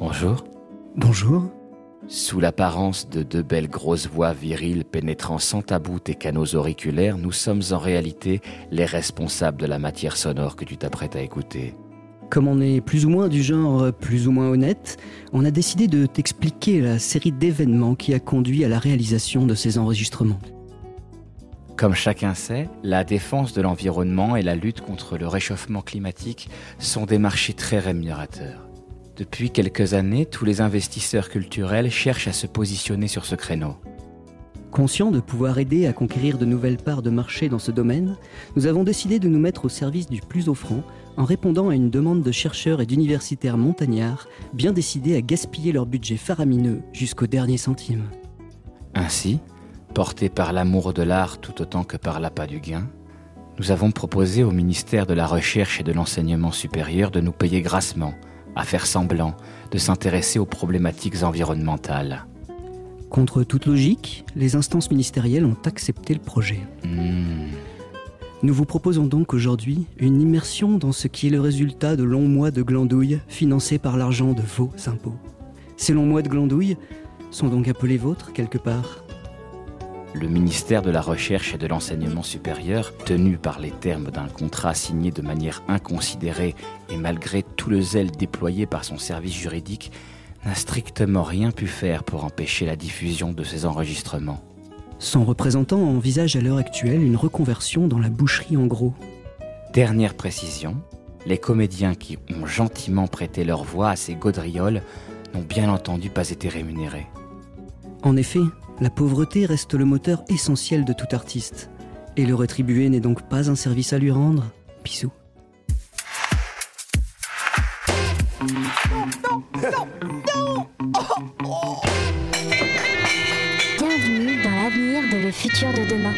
Bonjour. Bonjour. Sous l'apparence de deux belles grosses voix viriles pénétrant sans tabou tes canaux auriculaires, nous sommes en réalité les responsables de la matière sonore que tu t'apprêtes à écouter. Comme on est plus ou moins du genre plus ou moins honnête, on a décidé de t'expliquer la série d'événements qui a conduit à la réalisation de ces enregistrements. Comme chacun sait, la défense de l'environnement et la lutte contre le réchauffement climatique sont des marchés très rémunérateurs. Depuis quelques années, tous les investisseurs culturels cherchent à se positionner sur ce créneau. Conscients de pouvoir aider à conquérir de nouvelles parts de marché dans ce domaine, nous avons décidé de nous mettre au service du plus offrant en répondant à une demande de chercheurs et d'universitaires montagnards bien décidés à gaspiller leur budget faramineux jusqu'au dernier centime. Ainsi, portés par l'amour de l'art tout autant que par l'appât du gain, nous avons proposé au ministère de la Recherche et de l'Enseignement supérieur de nous payer grassement, à faire semblant de s'intéresser aux problématiques environnementales. Contre toute logique, les instances ministérielles ont accepté le projet. Hmm. Nous vous proposons donc aujourd'hui une immersion dans ce qui est le résultat de longs mois de glandouille financés par l'argent de vos impôts. Ces longs mois de glandouille sont donc appelés vôtres quelque part. Le ministère de la Recherche et de l'Enseignement supérieur, tenu par les termes d'un contrat signé de manière inconsidérée et malgré tout le zèle déployé par son service juridique, n'a strictement rien pu faire pour empêcher la diffusion de ces enregistrements. Son représentant envisage à l'heure actuelle une reconversion dans la boucherie en gros. Dernière précision, les comédiens qui ont gentiment prêté leur voix à ces gaudrioles n'ont bien entendu pas été rémunérés. En effet, la pauvreté reste le moteur essentiel de tout artiste. Et le rétribuer n'est donc pas un service à lui rendre. Bisous. Bienvenue dans l'avenir de le futur de demain.